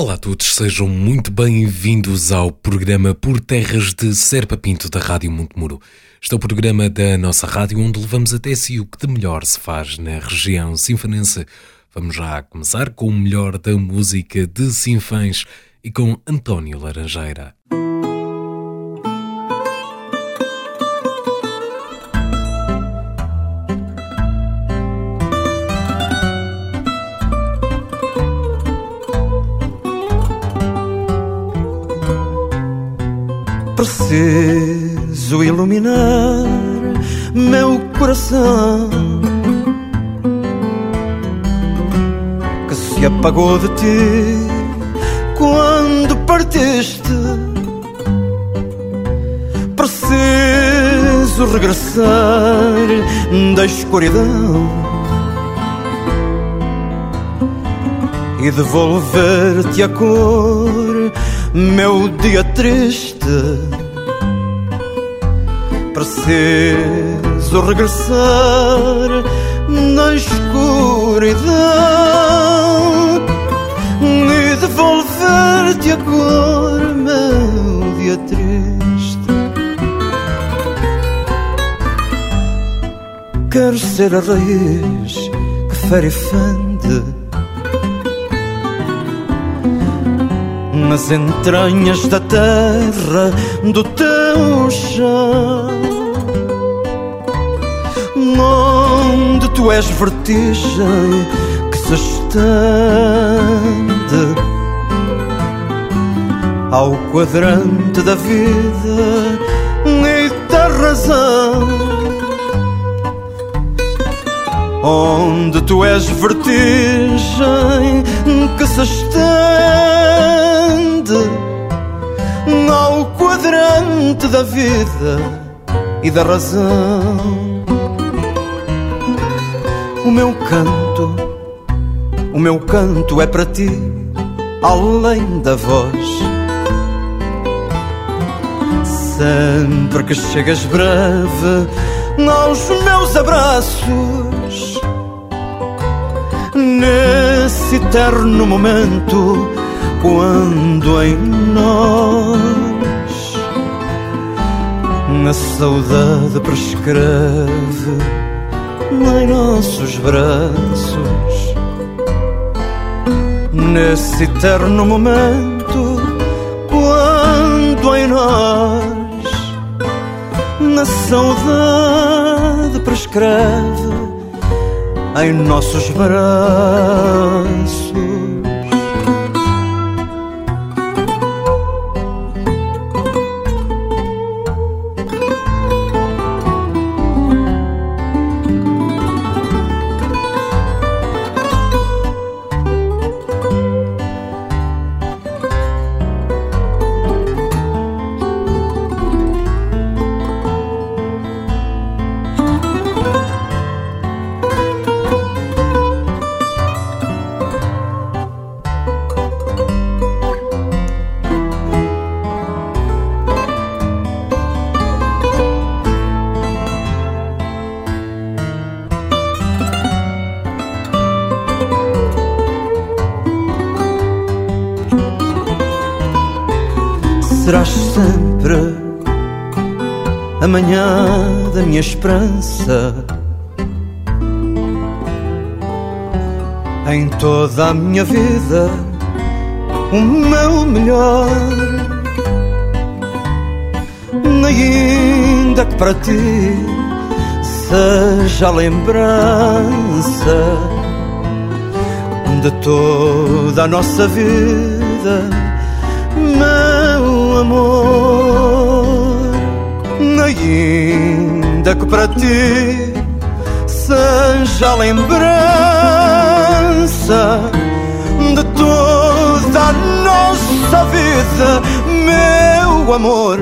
Olá a todos, sejam muito bem-vindos ao programa Por Terras de Serpa Pinto da Rádio Montemuro. Este é o programa da nossa rádio onde levamos até si o que de melhor se faz na região sinfanense. Vamos já começar com o melhor da música de Sinfãs e com António Laranjeira. Preciso iluminar meu coração que se apagou de ti quando partiste. Preciso regressar da escuridão e devolver-te a cor meu dia triste. Preciso regressar na escuridão e devolver-te a cor, meu dia triste. Quero ser a raiz que fere nas entranhas da terra do teu chão, onde tu és vertigem que se estende ao quadrante da vida e da razão. Onde tu és vertigem que se estende ao quadrante da vida e da razão. O meu canto, o meu canto é para ti, além da voz. Sempre que chegas breve aos meus abraços, nesse eterno momento quando em nós na saudade prescreve em nossos braços. Nesse eterno momento quando em nós na saudade prescreve em nossos braços serás sempre a manhã da minha esperança. Em toda a minha vida, o meu melhor. Ainda que para ti seja a lembrança de toda a nossa vida. Amor, ainda que para ti seja a lembrança de toda a nossa vida, meu amor.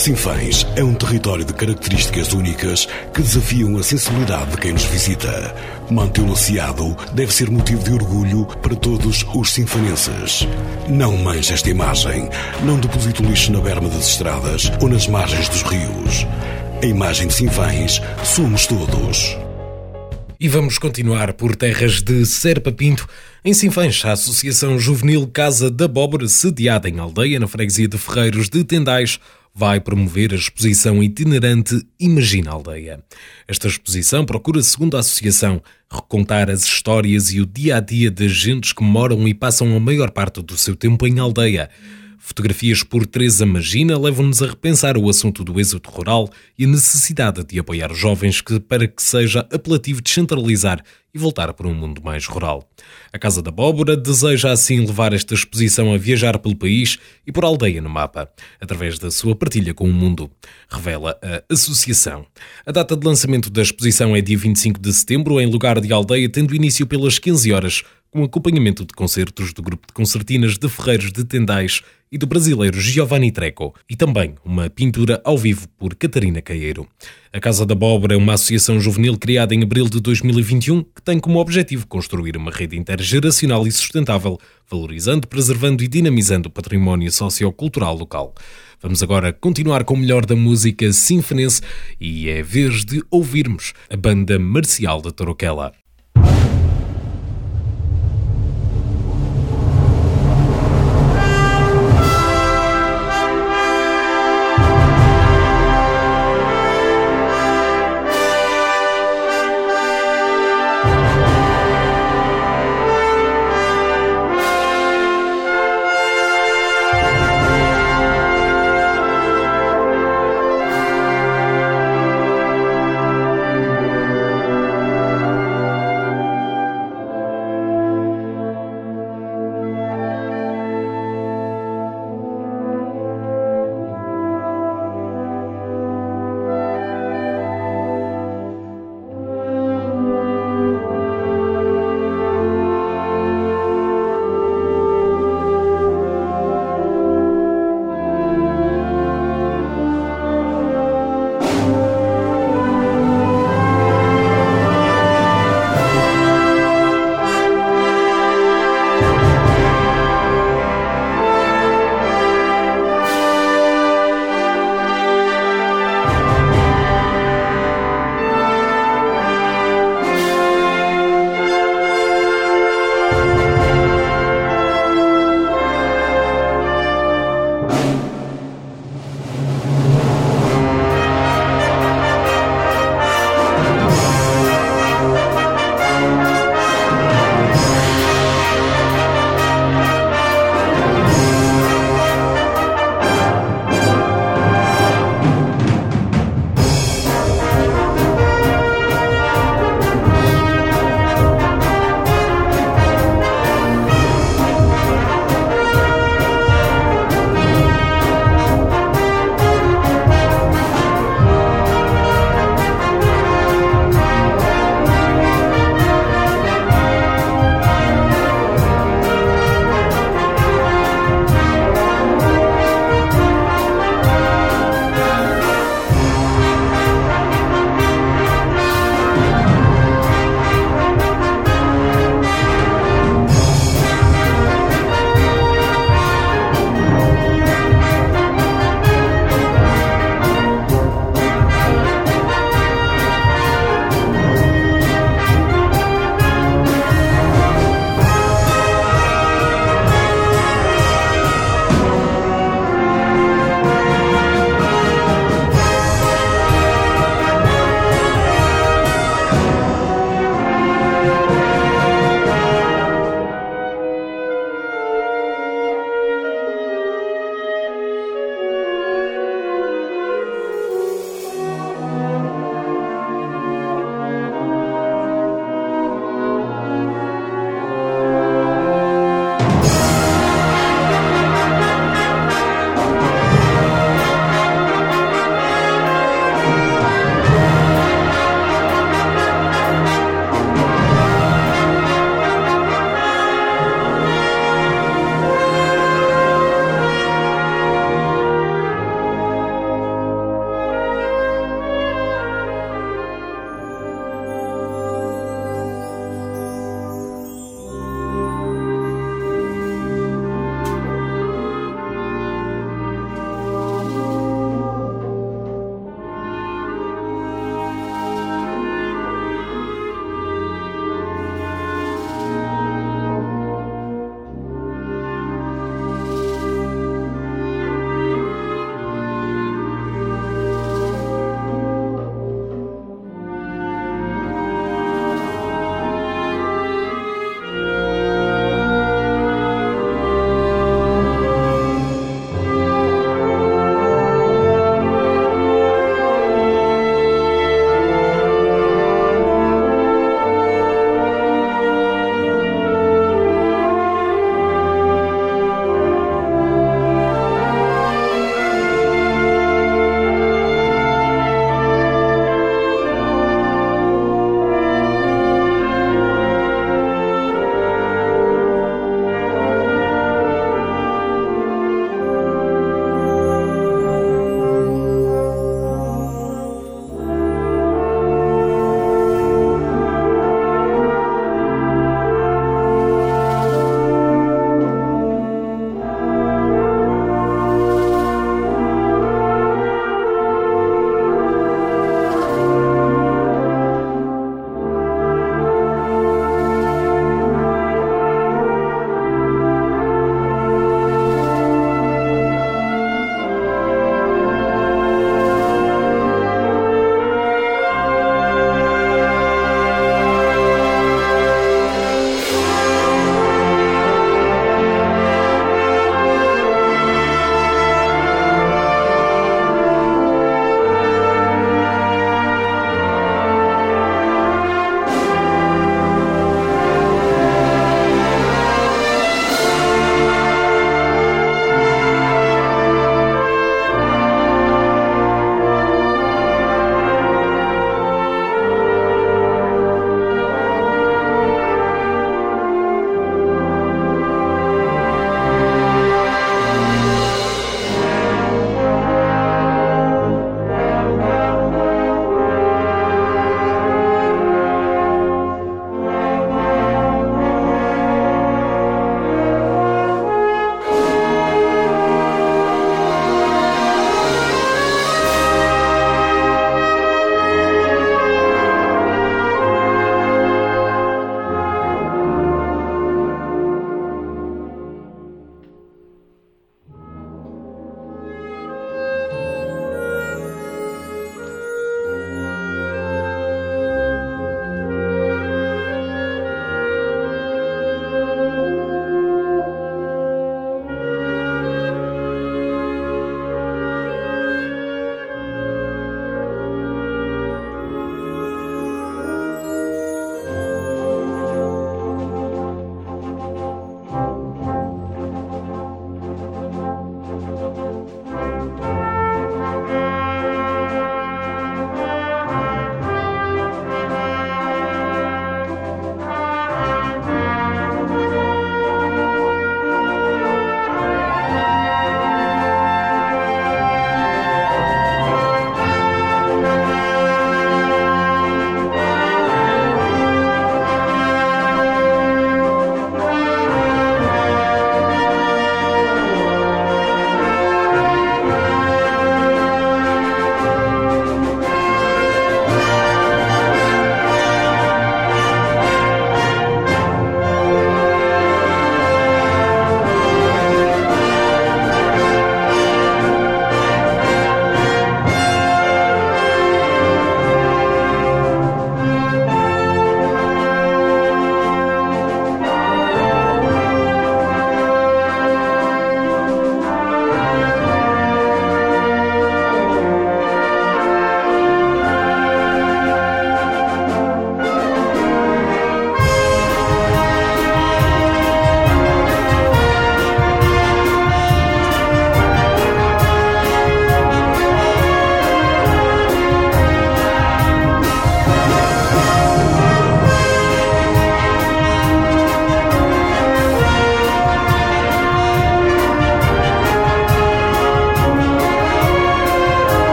Sinfãs é um território de características únicas que desafiam a sensibilidade de quem nos visita. Mantê-lo aciado deve ser motivo de orgulho para todos os sinfanenses. Não manche esta imagem. Não deposite o lixo na berma das estradas ou nas margens dos rios. A imagem de Sinfãs somos todos. E vamos continuar por terras de Serpa Pinto. Em Sinfãs, a Associação Juvenil Casa da Abóbora, sediada em aldeia na freguesia de Ferreiros de Tendais, vai promover a exposição itinerante Imagina Aldeia. Esta exposição procura, segundo a associação, recontar as histórias e o dia a dia das gentes que moram e passam a maior parte do seu tempo em aldeia Fotografias por Teresa Magina levam-nos a repensar o assunto do êxodo rural e a necessidade de apoiar os jovens que, para que seja apelativo descentralizar e voltar para um mundo mais rural. A Casa da Abóbora deseja assim levar esta exposição a viajar pelo país e por aldeia no mapa, através da sua partilha com o mundo, revela a associação. A data de lançamento da exposição é dia 25 de setembro, em lugar de aldeia, tendo início pelas 15 horas, com acompanhamento de concertos do grupo de concertinas de Ferreiros de Tendais e do brasileiro Giovanni Treco, e também uma pintura ao vivo por Catarina Caeiro. A Casa da Abóbora é uma associação juvenil criada em abril de 2021 que tem como objetivo construir uma rede intergeracional e sustentável, valorizando, preservando e dinamizando o património sociocultural local. Vamos agora continuar com o melhor da música sinfonense e é vez de ouvirmos a banda marcial da Toroquela.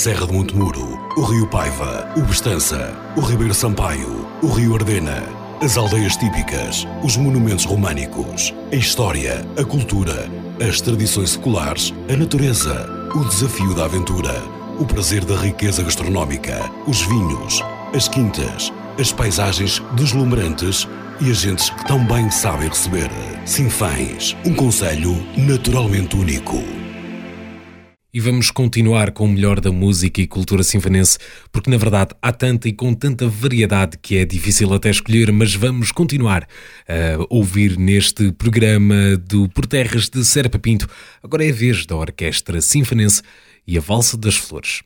Serra de Montemuro, o Rio Paiva, o Bestança, o Ribeiro Sampaio, o Rio Ardena, as aldeias típicas, os monumentos românicos, a história, a cultura, as tradições seculares, a natureza, o desafio da aventura, o prazer da riqueza gastronómica, os vinhos, as quintas, as paisagens deslumbrantes e as gentes que tão bem sabem receber. Sinfãs, um conselho naturalmente único. E vamos continuar com o melhor da música e cultura sinfonense, porque na verdade há tanta e com tanta variedade que é difícil até escolher, mas vamos continuar a ouvir neste programa do Por Terras de Serpa Pinto. Agora é a vez da Orquestra Sinfonense e a Valsa das Flores.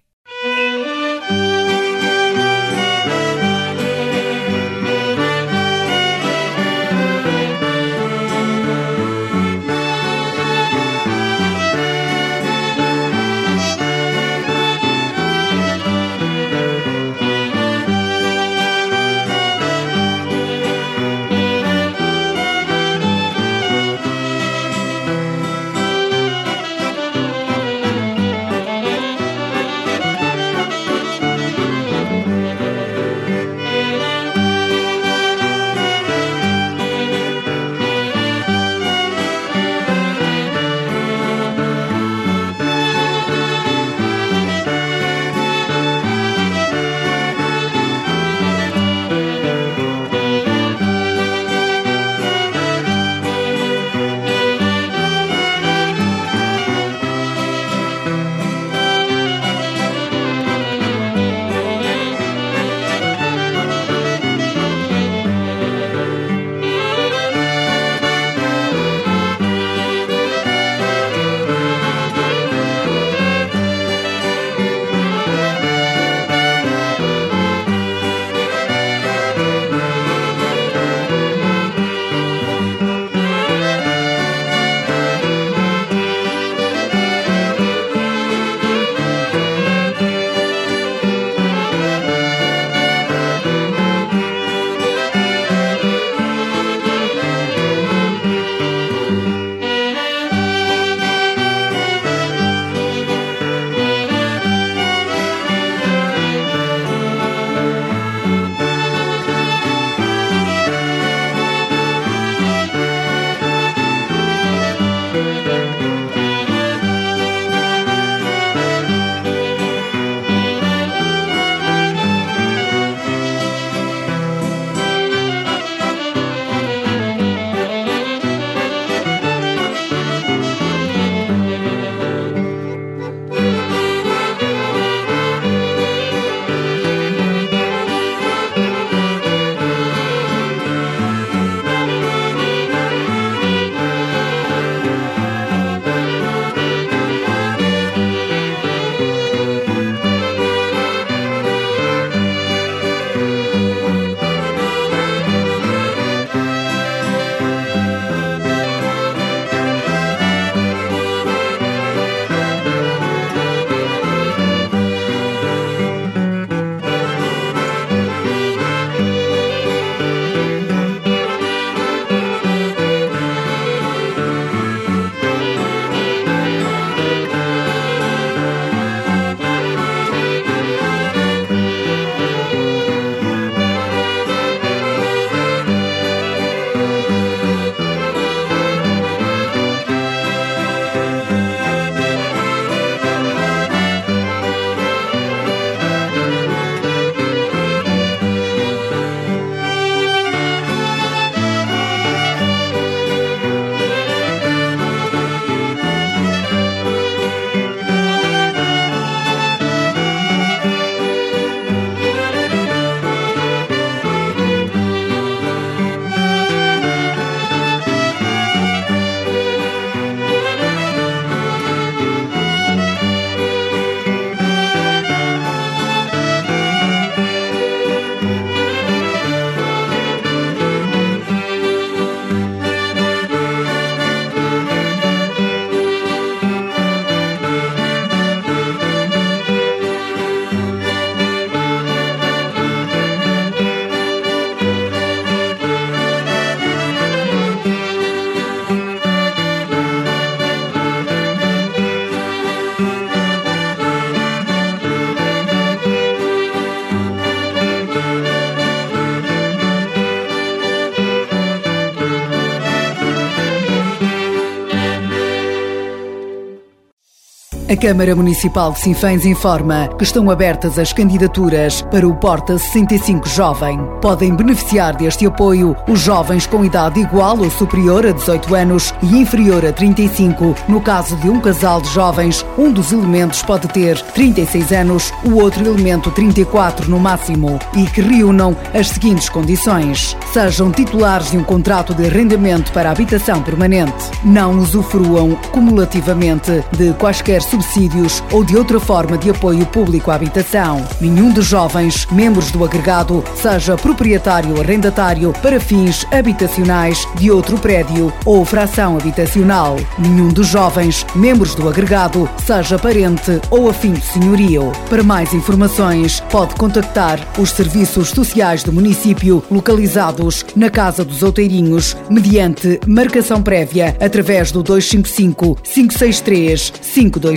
A Câmara Municipal de Sinfãs informa que estão abertas as candidaturas para o Porta 65 Jovem. Podem beneficiar deste apoio os jovens com idade igual ou superior a 18 anos e inferior a 35. No caso de um casal de jovens, um dos elementos pode ter 36 anos, o outro elemento 34 no máximo e que reúnam as seguintes condições: sejam titulares de um contrato de arrendamento para habitação permanente, não usufruam cumulativamente de quaisquer subsídios ou de outra forma de apoio público à habitação. Nenhum dos jovens, membros do agregado, seja proprietário ou arrendatário para fins habitacionais de outro prédio ou fração habitacional. Nenhum dos jovens, membros do agregado, seja parente ou afim do senhorio. Para mais informações, pode contactar os serviços sociais do município localizados na Casa dos Outeirinhos mediante marcação prévia através do 255 563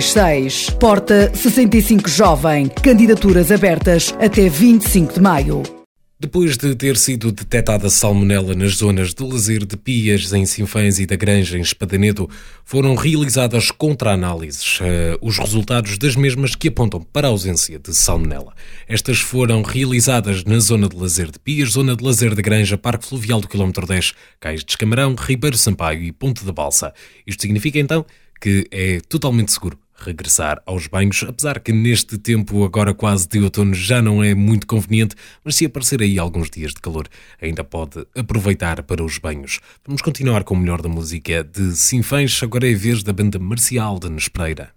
526. Porta 65 Jovem. Candidaturas abertas até 25 de maio. Depois de ter sido detectada salmonela nas zonas de lazer de Pias, em Sinfãs e da Granja, em Espadanedo, foram realizadas contra-análises. Uh, os resultados das mesmas que apontam para a ausência de salmonela. Estas foram realizadas na zona de lazer de Pias, zona de lazer da Granja, Parque Fluvial do Quilómetro 10, Cais de Escamarão, Ribeiro Sampaio e Ponte da Balsa. Isto significa então que é totalmente seguro regressar aos banhos, apesar que neste tempo, agora quase de outono, já não é muito conveniente, mas se aparecer aí alguns dias de calor, ainda pode aproveitar para os banhos. Vamos continuar com o melhor da música de Sinfãs, agora é a vez da banda marcial de Nespreira.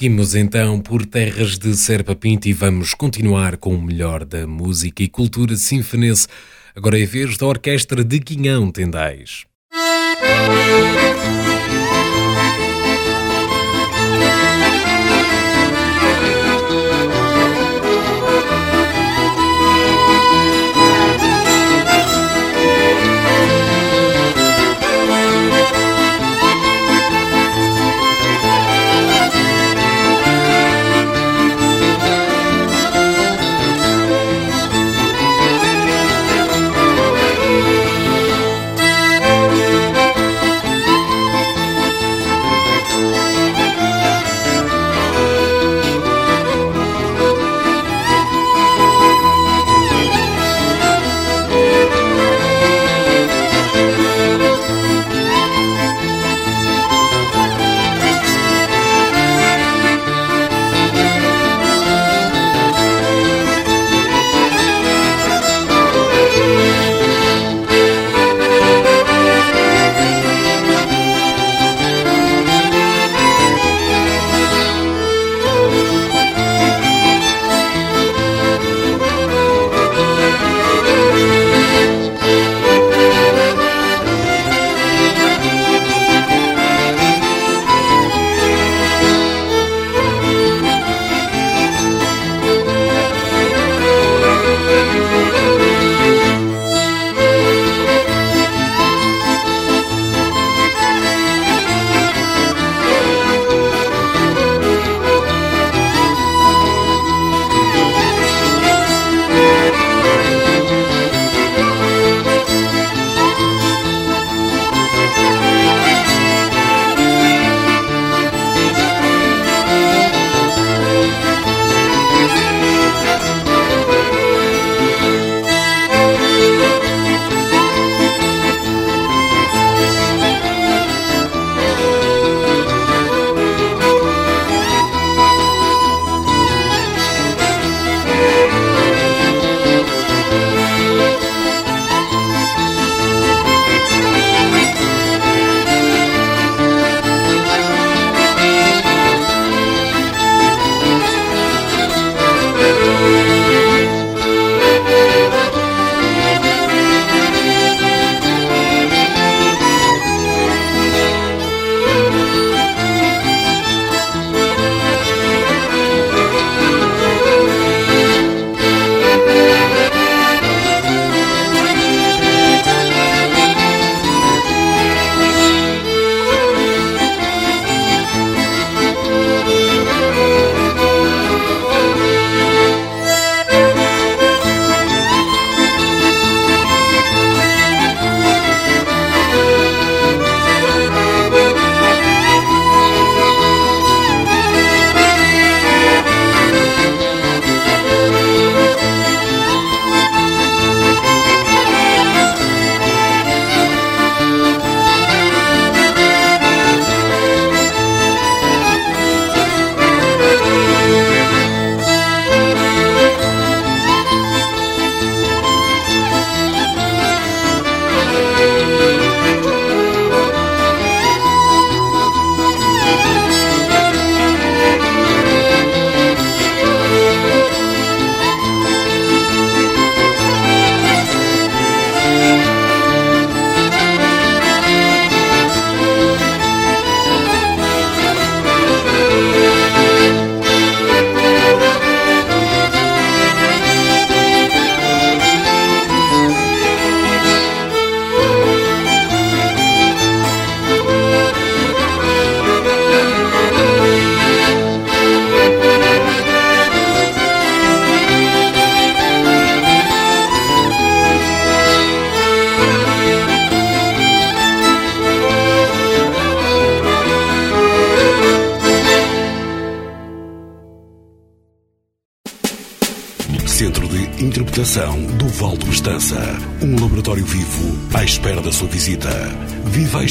Seguimos então por terras de Serpa Pinto e vamos continuar com o melhor da música e cultura sinfonense. Agora é vez da Orquestra de Guinhão Tendais. Um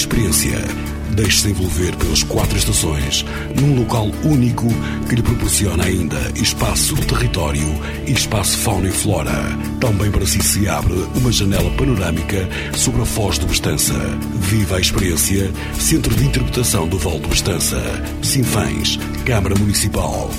experiência Deixe-se envolver pelas quatro estações, num local único que lhe proporciona ainda espaço, território e espaço fauna e flora. Também para si se abre uma janela panorâmica sobre a Foz do Bestança. Viva a experiência Centro de Interpretação do Val do Bestança. Sinfãs, Câmara Municipal.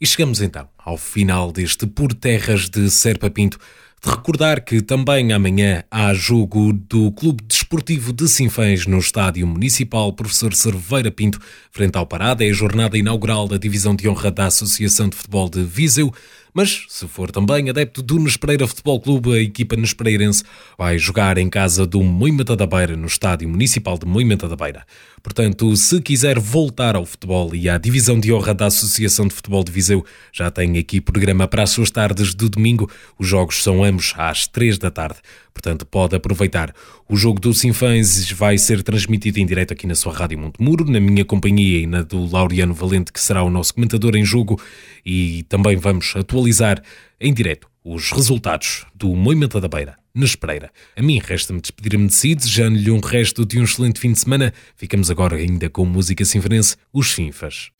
E chegamos então ao final deste Por Terras de Serpa Pinto. De recordar que também amanhã há jogo do Clube Desportivo de Sinfãs no Estádio Municipal Professor Cerveira Pinto, frente ao Parada. É a jornada inaugural da Divisão de Honra da Associação de Futebol de Viseu. Mas, se for também adepto do Nespereira Futebol Clube, a equipa nespereirense vai jogar em casa do Moimenta da Beira, no Estádio Municipal de Moimenta da Beira. Portanto, se quiser voltar ao futebol e à divisão de honra da Associação de Futebol de Viseu, já tem aqui programa para as suas tardes de domingo. Os jogos são ambos às três da tarde. Portanto, pode aproveitar. O jogo do Sinfãs vai ser transmitido em direto aqui na sua Rádio Montemuro, na minha companhia e na do Laureano Valente, que será o nosso comentador em jogo. E também vamos atualizar em direto os resultados do Moimenta da Beira, na Espereira. A mim resta-me despedir-me de si, desejando-lhe um resto de um excelente fim de semana. Ficamos agora ainda com música sinfonense, os Finfas.